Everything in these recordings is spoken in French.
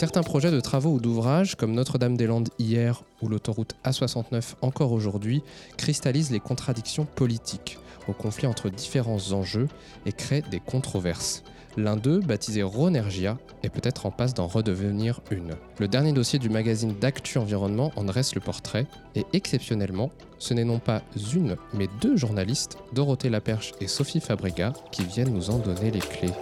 Certains projets de travaux ou d'ouvrages, comme Notre-Dame-des-Landes hier ou l'autoroute A69 encore aujourd'hui, cristallisent les contradictions politiques au conflit entre différents enjeux et créent des controverses. L'un d'eux, baptisé Ronergia, est peut-être en passe d'en redevenir une. Le dernier dossier du magazine d'Actu Environnement en dresse le portrait, et exceptionnellement, ce n'est non pas une, mais deux journalistes, Dorothée Laperche et Sophie Fabrega, qui viennent nous en donner les clés.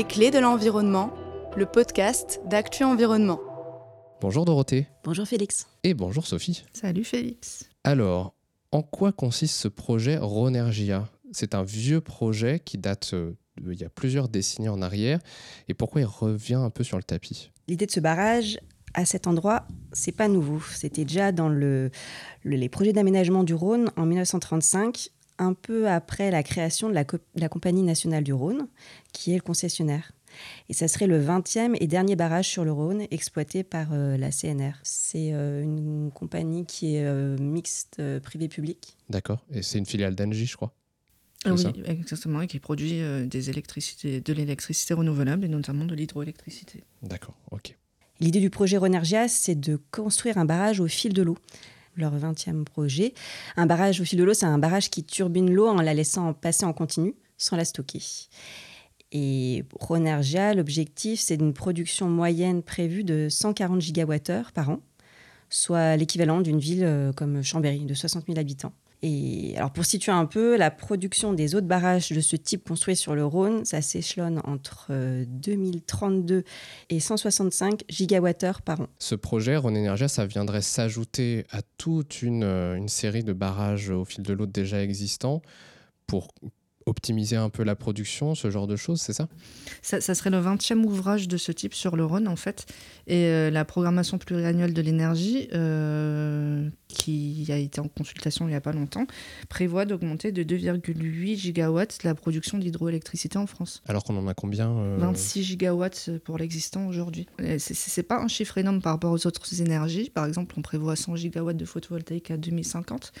Les clés de l'environnement, le podcast d'Actu Environnement. Bonjour Dorothée. Bonjour Félix. Et bonjour Sophie. Salut Félix. Alors, en quoi consiste ce projet Ronergia? C'est un vieux projet qui date euh, il y a plusieurs décennies en arrière. Et pourquoi il revient un peu sur le tapis? L'idée de ce barrage à cet endroit, c'est pas nouveau. C'était déjà dans le, les projets d'aménagement du Rhône en 1935 un peu après la création de la, Compagnie nationale du Rhône, qui est le concessionnaire. Et ça serait le 20e et dernier barrage sur le Rhône exploité par euh, la CNR. C'est euh, une compagnie qui est euh, mixte privé-public. D'accord. Et c'est une filiale d'Engie, je crois. Ah oui, exactement, et qui produit des électricités, de l'électricité renouvelable et notamment de l'hydroélectricité. D'accord, ok. L'idée du projet Ronergia, c'est de construire un barrage au fil de l'eau leur 20e projet. Un barrage au fil de l'eau, c'est un barrage qui turbine l'eau en la laissant passer en continu sans la stocker. Et Ronergia, l'objectif, c'est une production moyenne prévue de 140 gigawattheures par an, soit l'équivalent d'une ville euh, comme Chambéry, de 60 000 habitants. Et alors pour situer un peu, la production des autres barrages de ce type construits sur le Rhône, ça s'échelonne entre 2032 euh, et 165 gigawattheures par an. Ce projet, Rhône Energia, ça viendrait s'ajouter à toute une, euh, une série de barrages au fil de l'eau déjà existants pour optimiser un peu la production, ce genre de choses, c'est ça, ça, serait le 20e ouvrage de ce type sur le Rhône, en fait. Et euh, la programmation pluriannuelle de l'énergie, euh, qui a été en consultation il n'y a pas longtemps, prévoit d'augmenter de 2,8 gigawatts la production d'hydroélectricité en France. Alors qu'on en a combien 26 euh, gigawatts pour l'existant aujourd'hui. C'est pas un chiffre énorme par rapport aux autres énergies. Par exemple, on prévoit 100 gigawatts de photovoltaïque à 2050.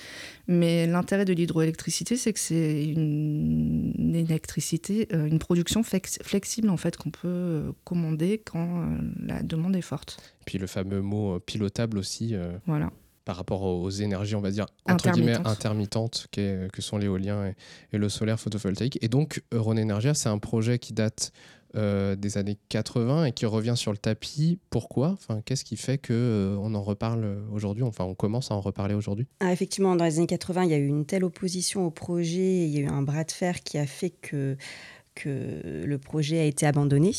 Mais l'intérêt de l'hydroélectricité, c'est que c'est une électricité, euh, une production flexible en fait qu'on peut euh, commander quand la demande est forte. Et puis le fameux mot pilotable aussi. Voilà par rapport aux énergies, on va dire, entre guillemets, intermittentes que sont l'éolien et, le solaire photovoltaïque. Et donc, Euron Energia, c'est un projet qui date euh, des années 80 et qui revient sur le tapis. Pourquoi? Enfin, Qu'est-ce qui fait qu'on euh, on en reparle aujourd'hui? Enfin, on commence à en reparler aujourd'hui? Ah, Effectivement, dans les années 80, il y a eu une telle opposition au projet, il y a eu un bras de fer qui a fait que le projet a été abandonné.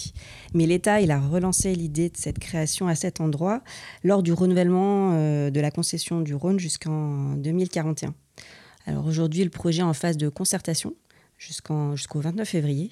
Mais l'État, a relancé l'idée de cette création à cet endroit lors du renouvellement euh, de la concession du Rhône jusqu'en 2041. Alors aujourd'hui, le projet est en phase de concertation jusqu'au 29 février.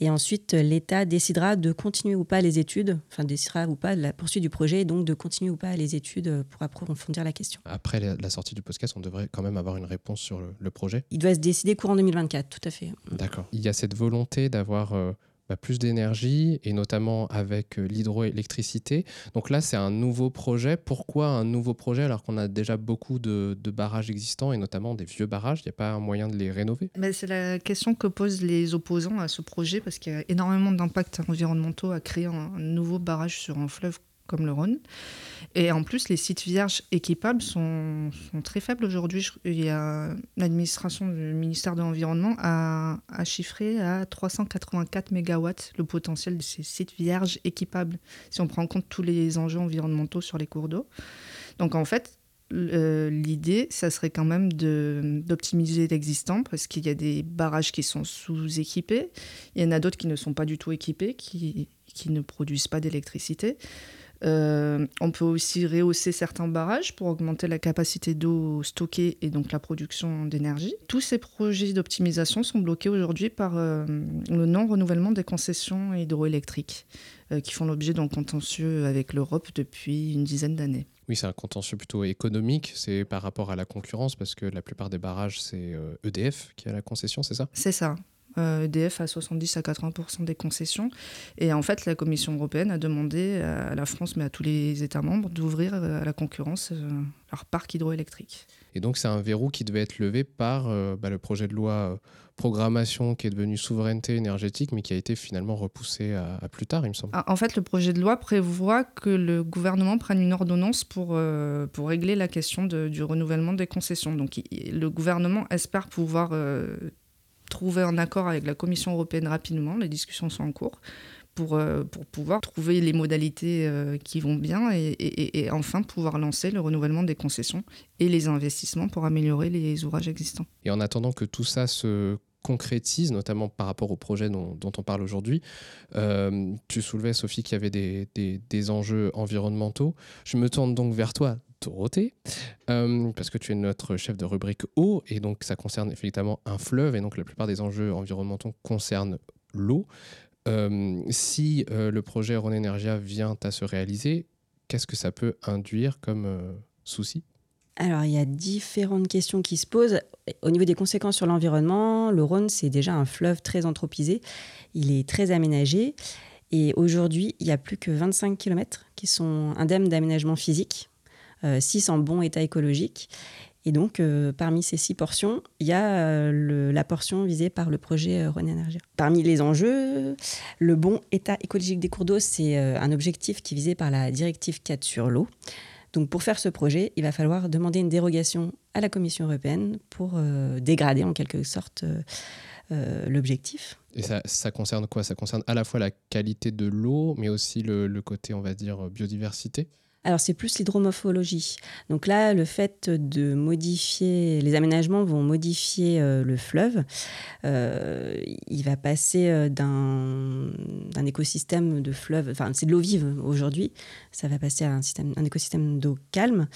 Et ensuite, l'État décidera de continuer ou pas les études, enfin décidera ou pas la poursuite du projet, et donc de continuer ou pas les études pour approfondir la question. Après la sortie du podcast, on devrait quand même avoir une réponse sur le, projet? Il doit se décider courant 2024, tout à fait. D'accord. Il y a cette volonté d'avoir... Euh, bah, plus d'énergie et notamment avec euh, l'hydroélectricité. Donc là, c'est un nouveau projet. Pourquoi un nouveau projet alors qu'on a déjà beaucoup de, barrages existants et notamment des vieux barrages? Il n'y a pas un moyen de les rénover? Mais C'est la question que posent les opposants à ce projet parce qu'il y a énormément d'impacts environnementaux à créer un nouveau barrage sur un fleuve comme le Rhône. Et en plus, les sites vierges équipables sont, très faibles aujourd'hui. L'administration du ministère de l'Environnement a, chiffré à 384 MW le potentiel de ces sites vierges équipables, si on prend en compte tous les enjeux environnementaux sur les cours d'eau. Donc en fait, l'idée, ça serait quand même d'optimiser l'existant parce qu'il y a des barrages qui sont sous-équipés, il y en a d'autres qui ne sont pas du tout équipés, qui, qui ne produisent pas d'électricité. Euh, on peut aussi rehausser certains barrages pour augmenter la capacité d'eau stockée et donc la production d'énergie. Tous ces projets d'optimisation sont bloqués aujourd'hui par euh, le non-renouvellement des concessions hydroélectriques euh, qui font l'objet d'un contentieux avec l'Europe depuis une dizaine d'années. Oui, c'est un contentieux plutôt économique, c'est par rapport à la concurrence parce que la plupart des barrages, c'est EDF e qui a la concession, c'est ça? C'est ça. EDF à 70 à 80% des concessions. Et en fait, la Commission européenne a demandé à la France, mais à tous les États membres, d'ouvrir à la concurrence leur parc hydroélectrique. Et donc, c'est un verrou qui devait être levé par bah, le projet de loi programmation qui est devenue souveraineté énergétique, mais qui a été finalement repoussé à, plus tard, il me semble. Ah, en fait, le projet de loi prévoit que le gouvernement prenne une ordonnance pour, euh, pour régler la question du renouvellement des concessions. Donc, le gouvernement espère pouvoir euh, trouver un accord avec la Commission européenne rapidement. Les discussions sont en cours. Pour, euh, pour pouvoir trouver les modalités qui vont bien et, enfin pouvoir lancer le renouvellement des concessions et les investissements pour améliorer les ouvrages existants. Et en attendant que tout ça se concrétise, notamment par rapport au projet dont, on parle aujourd'hui. Euh, tu soulevais, Sophie, qu'il y avait des, enjeux environnementaux. Je me tourne donc vers toi, Dorothée, euh, parce que tu es notre chef de rubrique eau, et donc ça concerne effectivement un fleuve, et donc la plupart des enjeux environnementaux concernent l'eau. Euh, si le projet Rhône Energia vient à se réaliser, qu'est-ce que ça peut induire comme souci? Alors, il y a différentes questions qui se posent. Au niveau des conséquences sur l'environnement, le Rhône, c'est déjà un fleuve très anthropisé. Il est très aménagé. Et aujourd'hui, il n'y a plus que 25 km qui sont indemnes d'aménagement physique, 6 euh, en bon état écologique. Et donc, euh, parmi ces six portions, il y a euh, la portion visée par le projet Rhône Énergie. Parmi les enjeux, le bon état écologique des cours d'eau, c'est un objectif qui est visé par la directive 4 sur l'eau. Donc pour faire ce projet, il va falloir demander une dérogation à la Commission européenne pour euh, dégrader en quelque sorte euh, euh, l'objectif. Et ça, concerne quoi? Ça concerne à la fois la qualité de l'eau, mais aussi le côté, on va dire, biodiversité? Alors c'est plus l'hydromorphologie. Donc là, le fait de modifier, les aménagements vont modifier euh, le fleuve. Euh, il va passer euh, d'un, écosystème de fleuve, enfin c'est de l'eau vive aujourd'hui, ça va passer à un, système, un écosystème d'eau calme.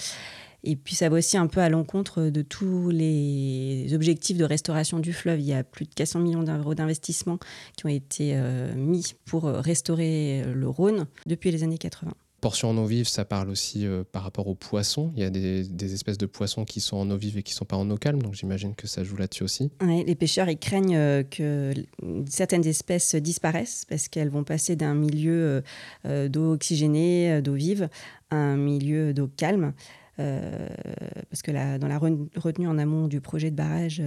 Et puis ça va aussi un peu à l'encontre de tous les objectifs de restauration du fleuve. Il y a plus de 400 millions d'euros d'investissement qui ont été mis pour restaurer le Rhône depuis les années 80 portion en eau vive, ça parle aussi euh, par rapport aux poissons. Il y a des, espèces de poissons qui sont en eau vive et qui sont pas en eau calme, donc j'imagine que ça joue là-dessus aussi. les pêcheurs ils craignent euh, que certaines espèces disparaissent parce qu'elles vont passer d'un milieu euh, d'eau oxygénée, d'eau vive, à un milieu d'eau calme. parce que dans la retenue en amont du projet de barrage,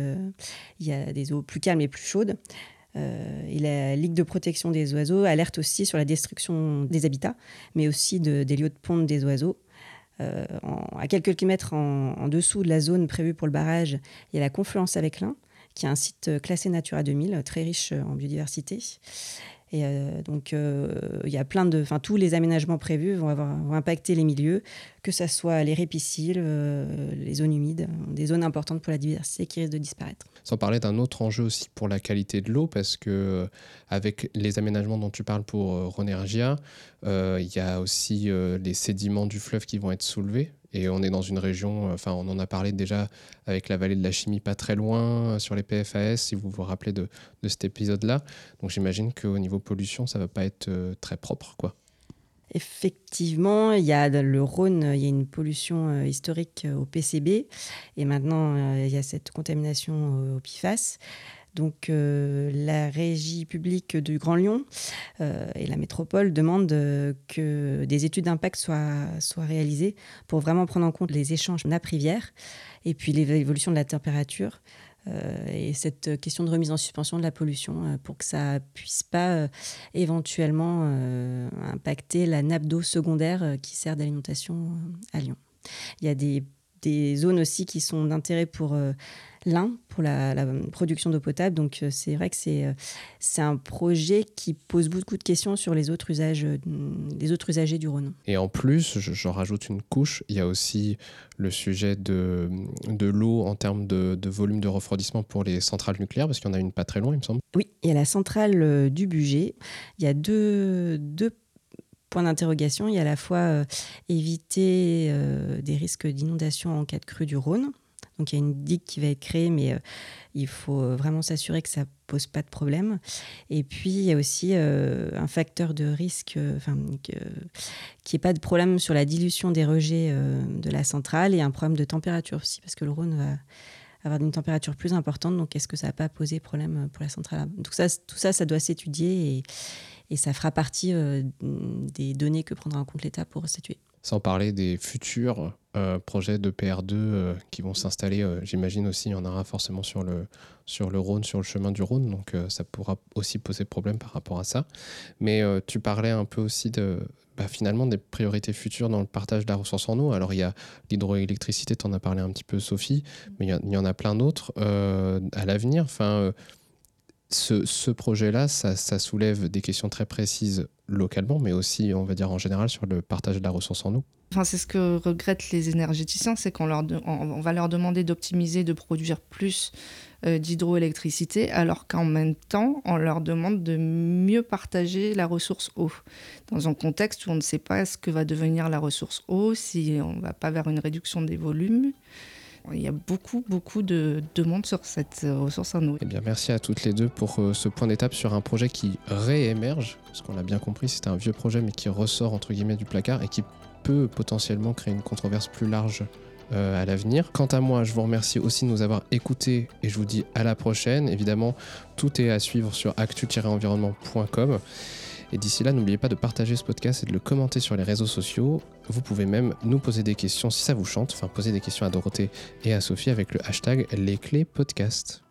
il y a des eaux plus calmes et plus chaudes. Euh, et la Ligue de protection des oiseaux alerte aussi sur la destruction des habitats, mais aussi de, des lieux de ponte des oiseaux. Euh, à quelques kilomètres en, dessous de la zone prévue pour le barrage, il y a la confluence avec l'Ain, qui est un site classé Natura 2000, très riche en biodiversité. Et euh, donc, il y a plein de. Enfin, tous les aménagements prévus vont, avoir, vont impacter les milieux, que ce soit les répiciles, les zones humides, des zones importantes pour la diversité qui risquent de disparaître. Sans parler d'un autre enjeu aussi pour la qualité de l'eau, parce que euh, avec les aménagements dont tu parles pour euh, Ronergia, euh, il y a aussi les sédiments du fleuve qui vont être soulevés. Et on est dans une région, enfin on en a parlé déjà avec la vallée de la chimie pas très loin, sur les PFAS, si vous vous rappelez de cet épisode-là. Donc j'imagine qu'au niveau pollution, ça va pas être très propre, quoi. Effectivement, il y a le Rhône, il y a une pollution euh, historique euh, au PCB et maintenant euh, il y a cette contamination au PFAS. Donc la régie publique du Grand Lyon et la métropole demandent que des études d'impact soient, soient réalisées pour vraiment prendre en compte les échanges nappes-rivières et puis l'évolution de la température. Euh, et cette question de remise en suspension de la pollution euh, pour que ça puisse pas euh, éventuellement impacter la nappe d'eau secondaire qui sert d'alimentation à Lyon. Il y a des, des, zones aussi qui sont d'intérêt pour l'un pour la, production d'eau potable. Donc euh, c'est vrai que c'est euh, c'est un projet qui pose beaucoup de questions sur les autres usages, euh, les autres usagers du Rhône. Et en plus, j'en rajoute une couche, il y a aussi le sujet de, de l'eau en termes de, volume de refroidissement pour les centrales nucléaires, parce qu'il y en a une pas très loin, il me semble. Oui, il y a la centrale du budget. Il y a deux, deux points d'interrogation. Il y a à la fois éviter des risques d'inondation en cas de crue du Rhône, donc il y a une digue qui va être créée, mais euh, il faut euh, vraiment s'assurer que ça pose pas de problème. Et puis il y a aussi euh, un facteur de risque, enfin qui ait pas de problème sur la dilution des rejets de la centrale et un problème de température aussi, parce que le Rhône va avoir une température plus importante. Donc, est-ce que ça n'a pas posé problème pour la centrale? Donc, ça, tout ça, ça doit s'étudier et, ça fera partie des données que prendra en compte l'État pour statuer. Sans parler des futurs euh, projets de PR2 euh, qui vont s'installer, euh, j'imagine aussi, il y en aura forcément sur le, sur le Rhône, sur le chemin du Rhône, donc ça pourra aussi poser problème par rapport à ça. Mais tu parlais un peu aussi de, bah, finalement des priorités futures dans le partage de la ressource en eau. Alors il y a l'hydroélectricité, tu en as parlé un petit peu Sophie, mais il y, en a plein d'autres à l'avenir. Enfin, ce, projet-là, ça, soulève des questions très précises localement, mais aussi, on va dire en général, sur le partage de la ressource en eau. Enfin, c'est ce que regrettent les énergéticiens, c'est qu'on leur va leur demander d'optimiser, de produire plus euh, d'hydroélectricité, alors qu'en même temps, on leur demande de mieux partager la ressource eau. Dans un contexte où on ne sait pas ce que va devenir la ressource eau, si on ne va pas vers une réduction des volumes. Il y a beaucoup, beaucoup de demandes sur cette euh, ressource en eau. Eh bien, merci à toutes les deux pour euh, ce point d'étape sur un projet qui réémerge, parce qu'on l'a bien compris, c'était un vieux projet, mais qui ressort entre guillemets du placard et qui peut potentiellement créer une controverse plus large euh, à l'avenir. Quant à moi, je vous remercie aussi de nous avoir écoutés et je vous dis à la prochaine. Évidemment, tout est à suivre sur actu-environnement.com. Et d'ici là, n'oubliez pas de partager ce podcast et de le commenter sur les réseaux sociaux. Vous pouvez même nous poser des questions si ça vous chante, enfin poser des questions à Dorothée et à Sophie avec le hashtag les clés podcast.